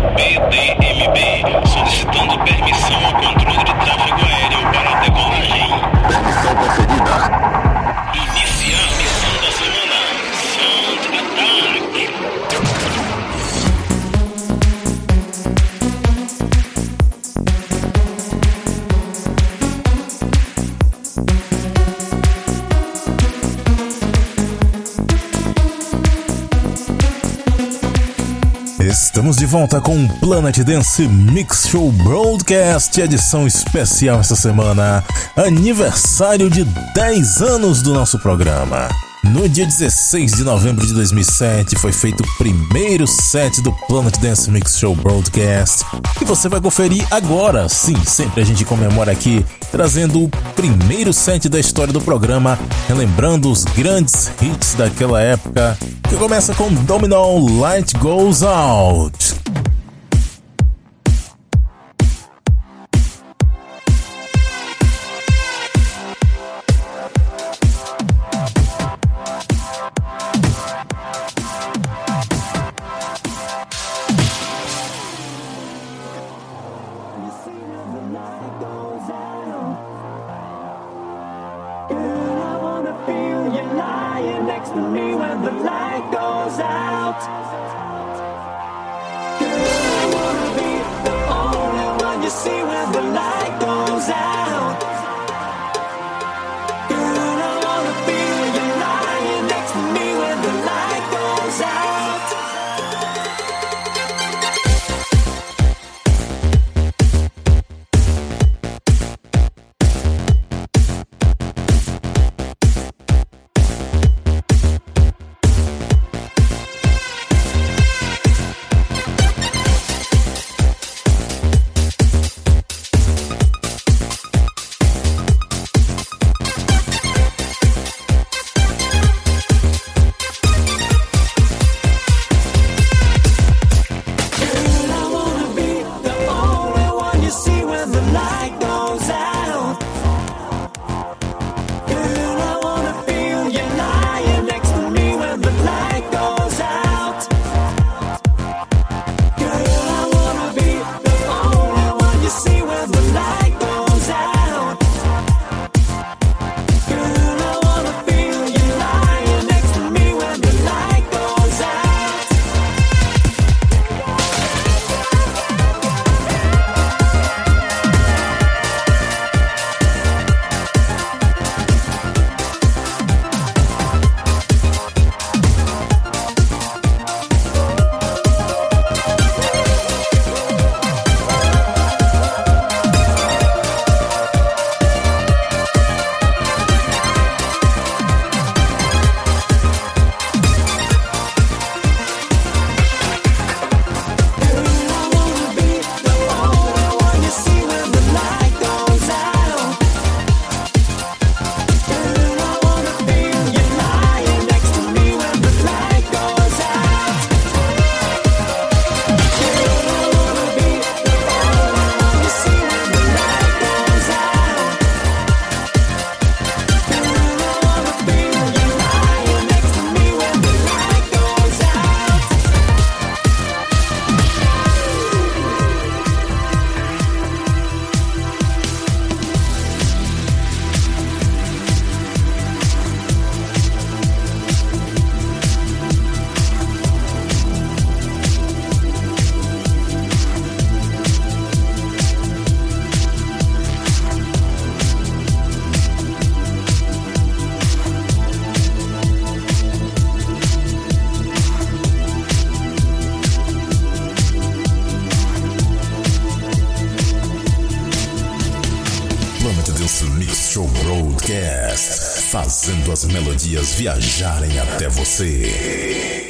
PDMB, solicitando permissão ao controle de tráfego aéreo para a decolagem. Permissão concedida. Estamos de volta com o Planet Dance Mix Show Broadcast, edição especial esta semana, aniversário de 10 anos do nosso programa. No dia 16 de novembro de 2007 foi feito o primeiro set do Planet Dance Mix Show Broadcast, que você vai conferir agora. Sim, sempre a gente comemora aqui, trazendo o primeiro set da história do programa, relembrando os grandes hits daquela época, que começa com Domino Light Goes Out. Next to me when the light goes out. Girl, I wanna be the only one you see when the viajarem até você.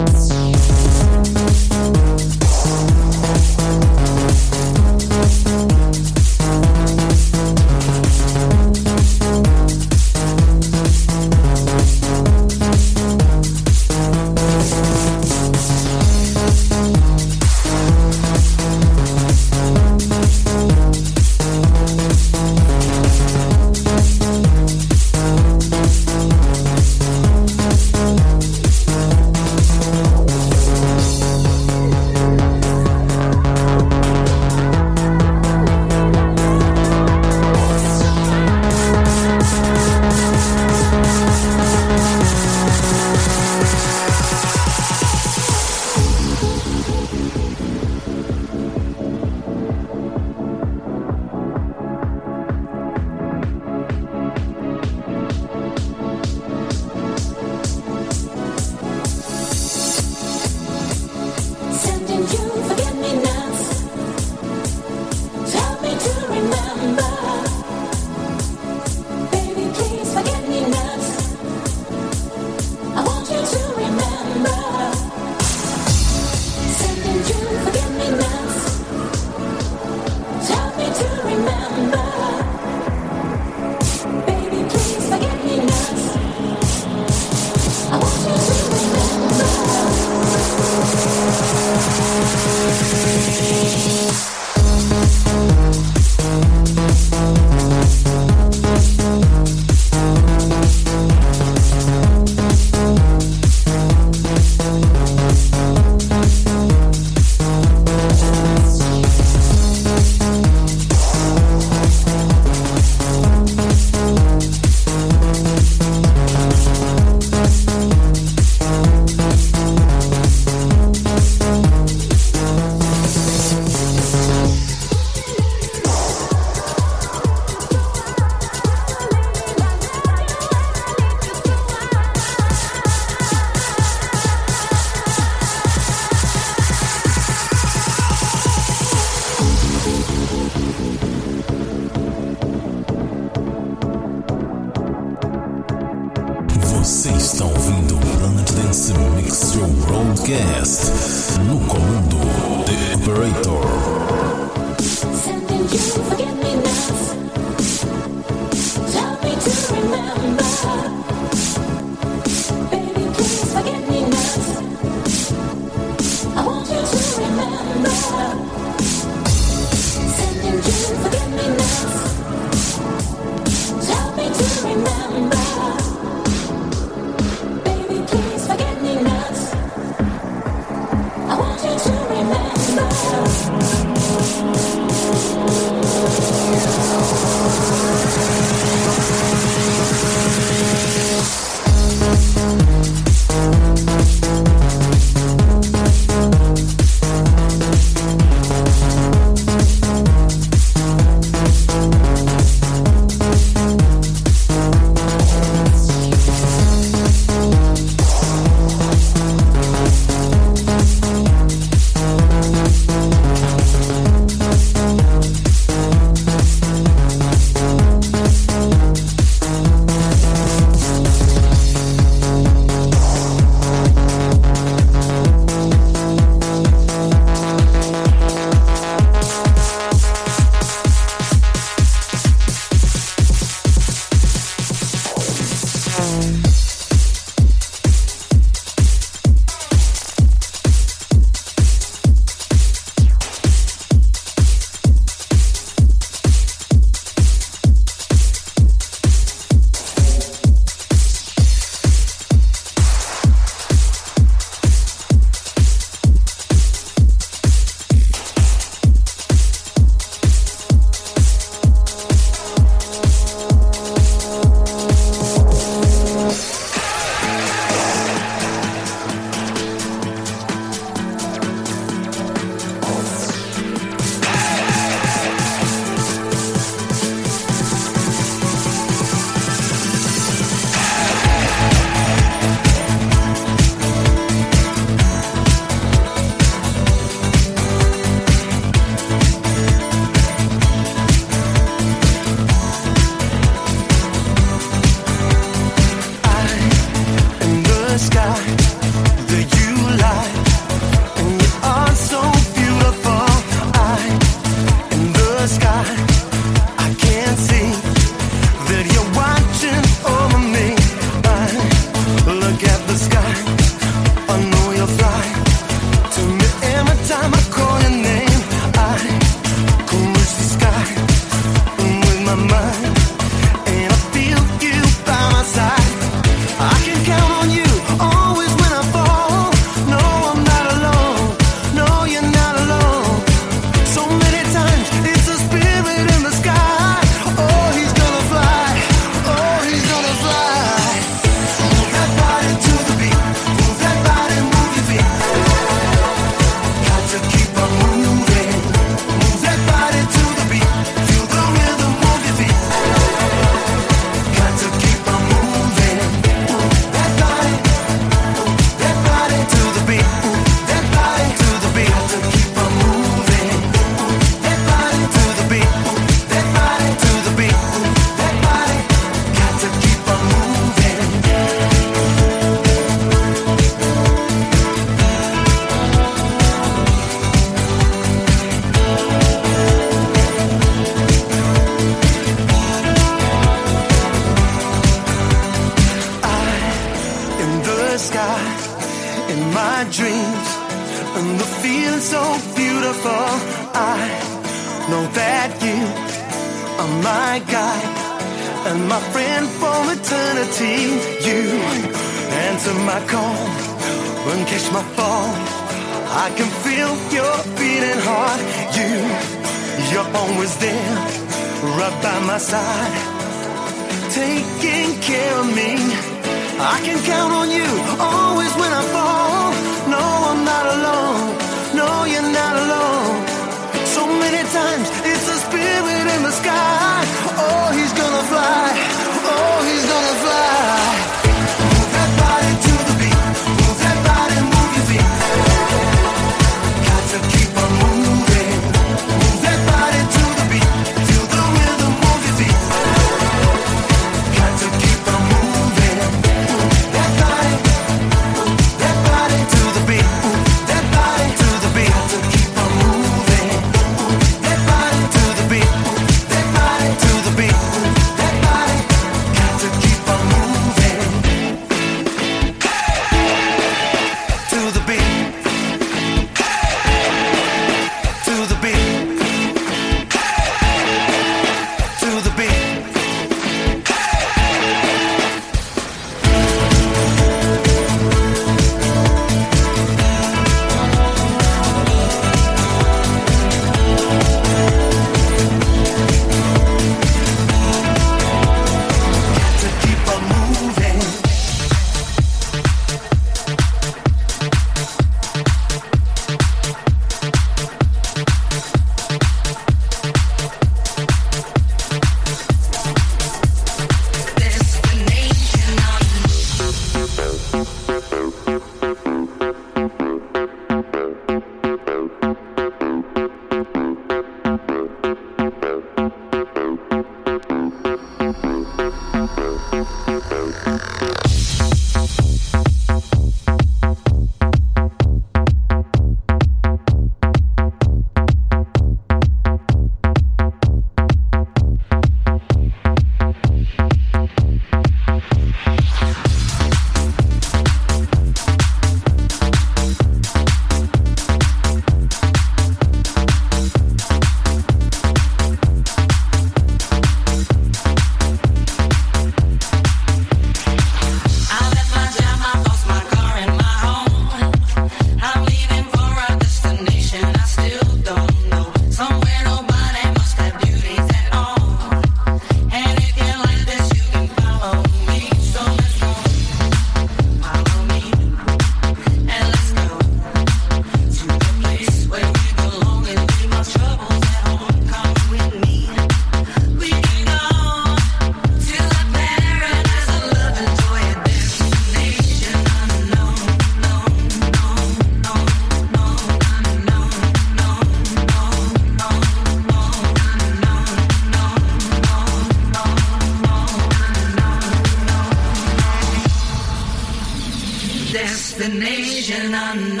on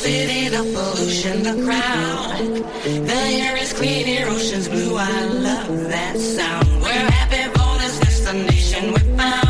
city, the pollution, the crowd. The air is clean, here, ocean's blue. I love that sound. We're happy for this destination we found.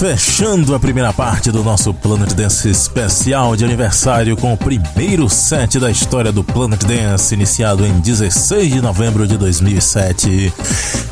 Fechando a primeira parte do nosso Planet Dance especial de aniversário com o primeiro set da história do Planet Dance, iniciado em 16 de novembro de 2007.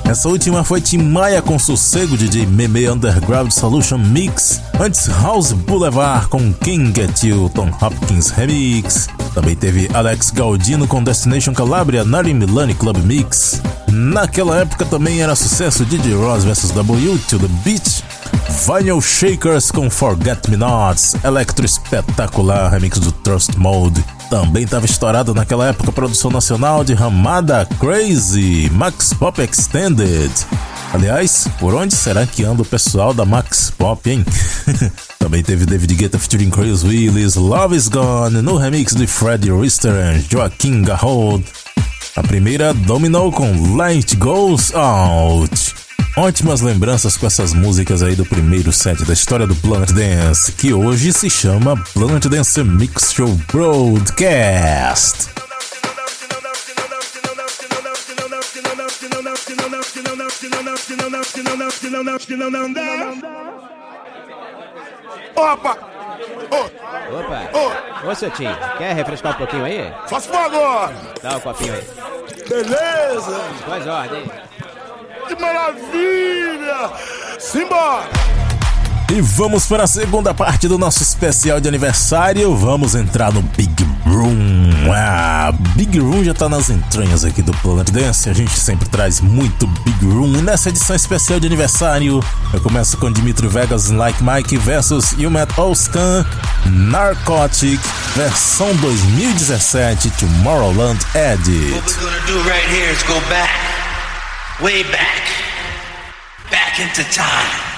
Essa última foi Tim Maia com Sossego de Meme Underground Solution Mix, antes House Boulevard com King Get You, Tom Hopkins Remix. Também teve Alex Galdino com Destination Calabria, Nari Milani Club Mix. Naquela época também era sucesso DJ Ross vs W to the Beach. Vinyl Shakers com Forget Me Nots, Electro Espetacular, remix do Trust Mode. Também estava estourado naquela época a produção nacional de Ramada Crazy, Max Pop Extended. Aliás, por onde será que anda o pessoal da Max Pop, hein? Também teve David Guetta featuring Chris Willis, Love Is Gone, no remix de Freddie Rister Joaquim Garraud. A primeira dominou com Light Goes Out. Ótimas lembranças com essas músicas aí do primeiro set da história do Planet Dance, que hoje se chama Planet Dance Mix Show Broadcast. Opa! Opa! Ô, seu tio, quer refrescar um pouquinho aí? Faça favor! Dá um copinho aí. Beleza! Faz ordem. Que maravilha! Simbora! E vamos para a segunda parte do nosso especial de aniversário. Vamos entrar no Big Room. Ah, Big Room já tá nas entranhas aqui do Planet Dance. A gente sempre traz muito Big Room. E nessa edição especial de aniversário, eu começo com Dimitri Vegas Like Mike versus Yumet Oskan Narcotic, versão 2017 Tomorrowland Edit. What we're gonna do right here is go back, way back, back into time.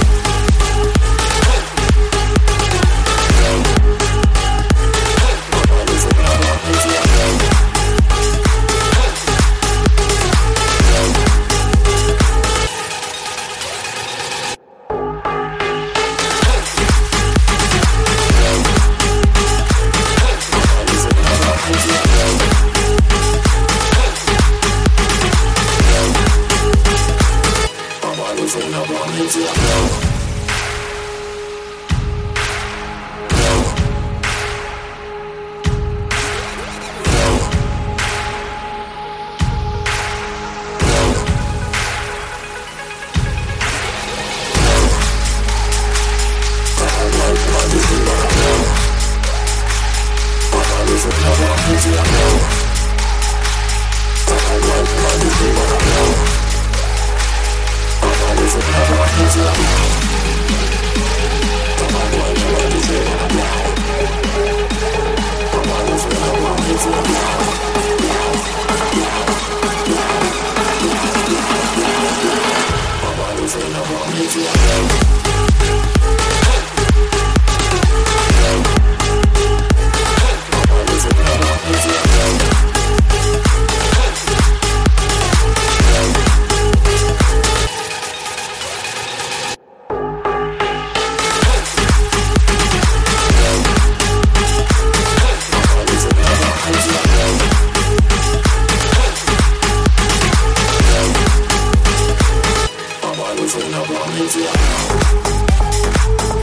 It's another amnesia.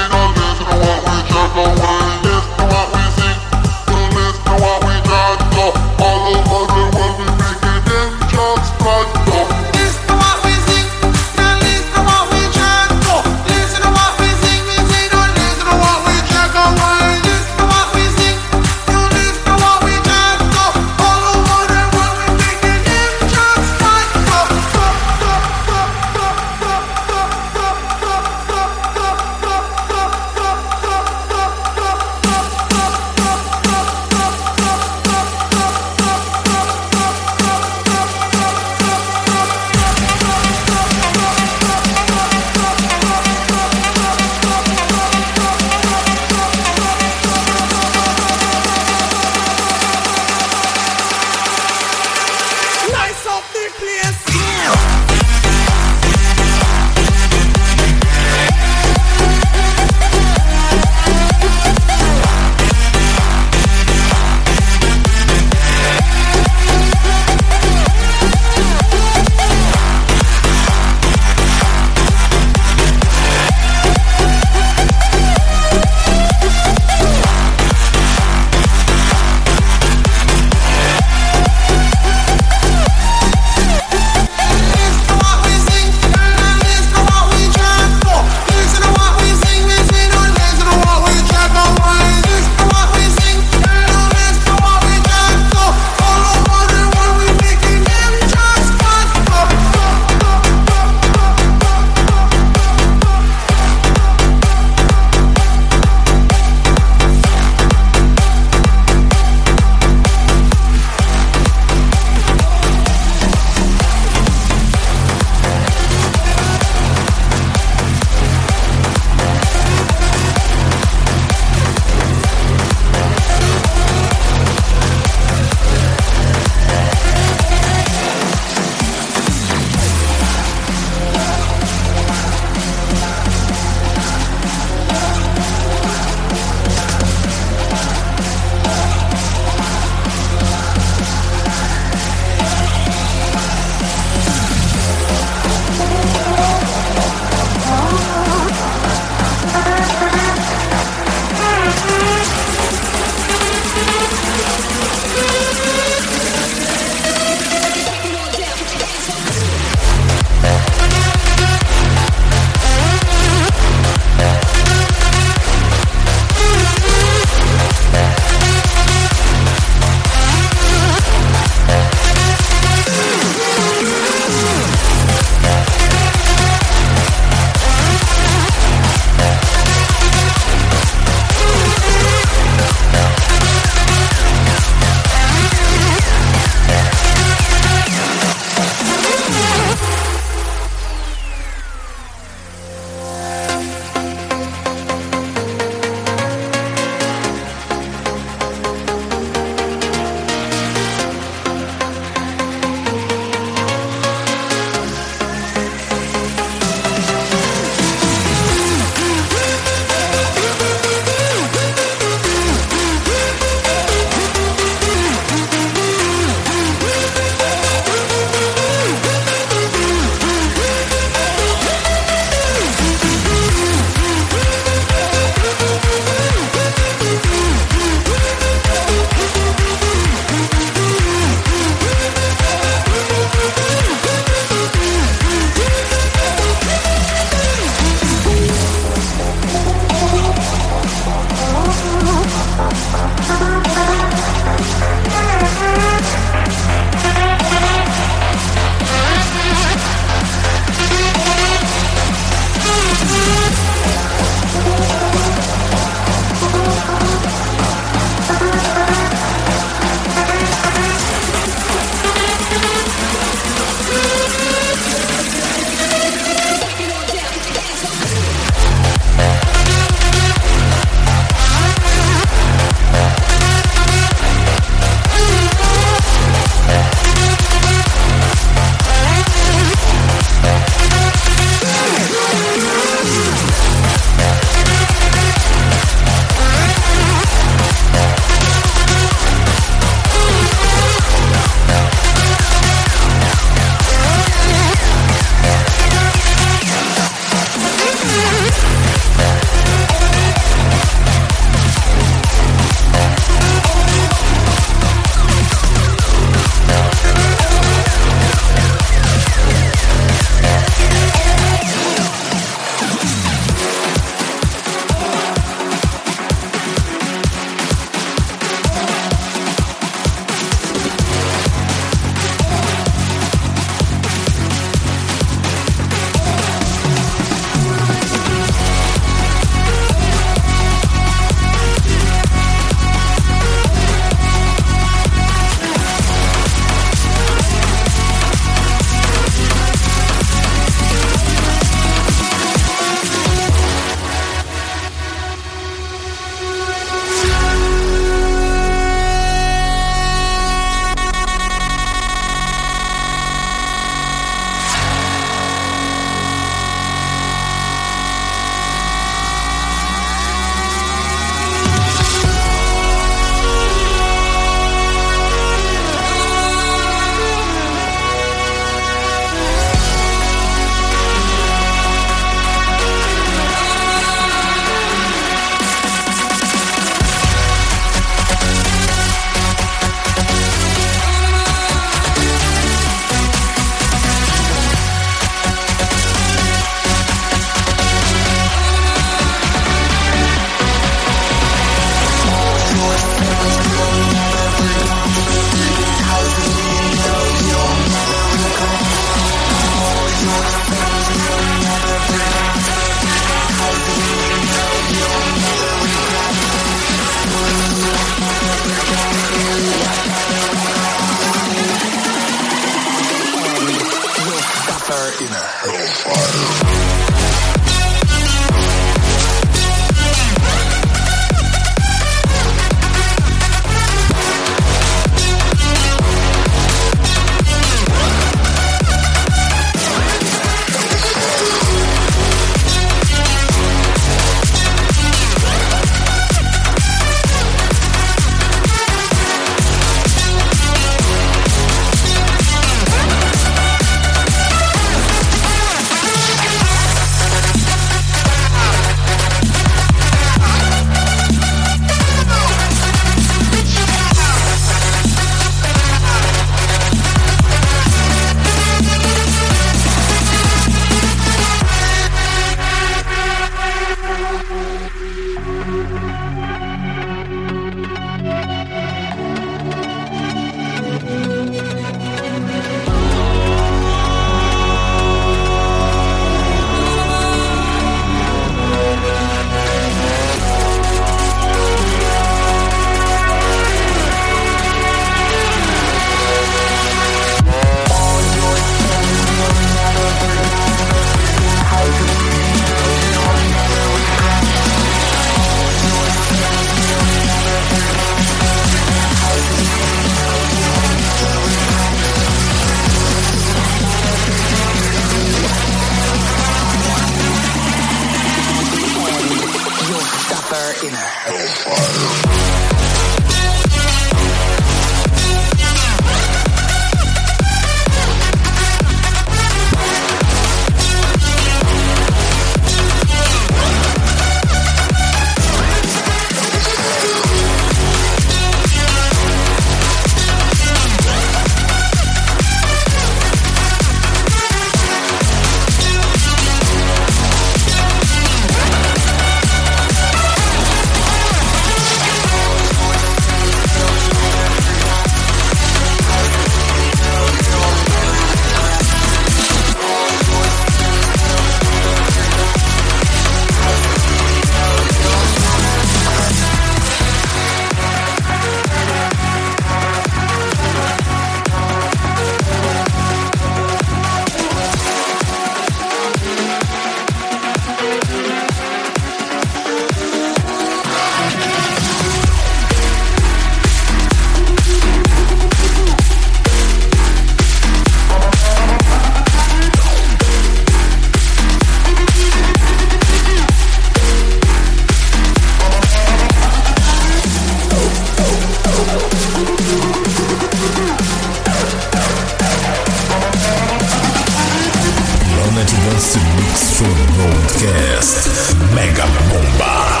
Broadcast. Mega Bomba.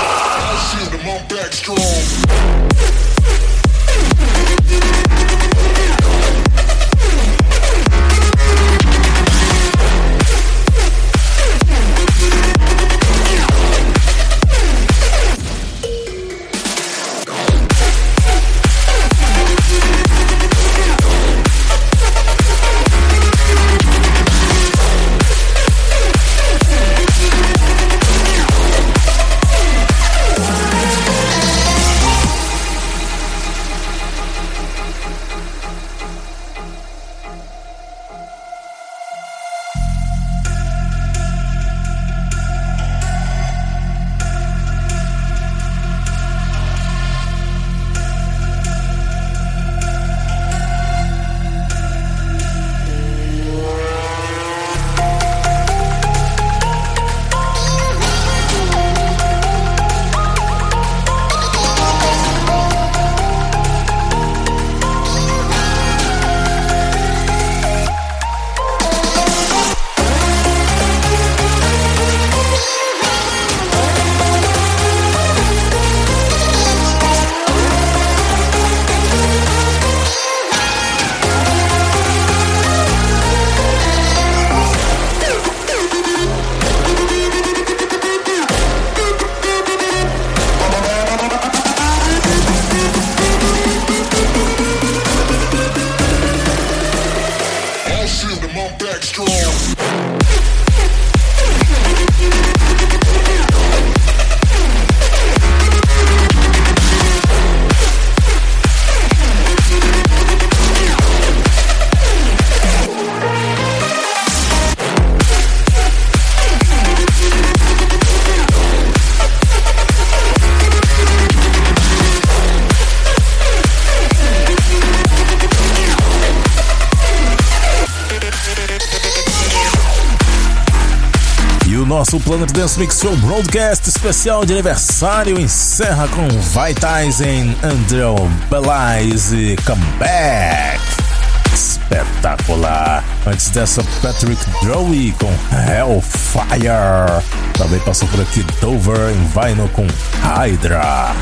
Nosso Planet Dance Mix Show Broadcast especial de aniversário encerra com Vitaisen, Andrew Belize Comeback. Espetacular! Antes dessa, Patrick Drowy com Hellfire. Também passou por aqui Dover em Vinyl com Hydra.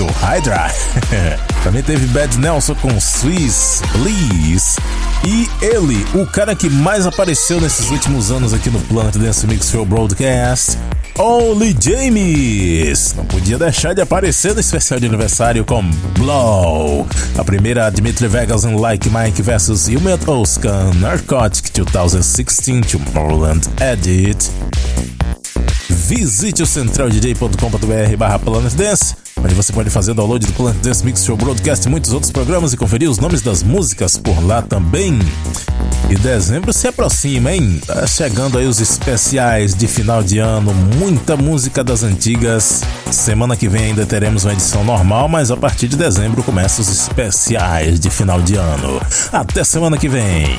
O Hydra! Também teve Bad Nelson com Swiss Bliss. E ele, o cara que mais apareceu nesses últimos anos aqui no Planet Dance Mix Show Broadcast, Oli James. Não podia deixar de aparecer no especial de aniversário com Blow. A primeira, Dimitri Vegas and Like Mike vs. Yumet Oscar Narcotic 2016 Tomorrowland Edit. Visite o centraldj.com.br barra Planet Dance, onde você pode fazer download do Planet Dance Mix Show Broadcast e muitos outros programas e conferir os nomes das músicas por lá também. E dezembro se aproxima, hein? Tá chegando aí os especiais de final de ano, muita música das antigas. Semana que vem ainda teremos uma edição normal, mas a partir de dezembro começam os especiais de final de ano. Até semana que vem!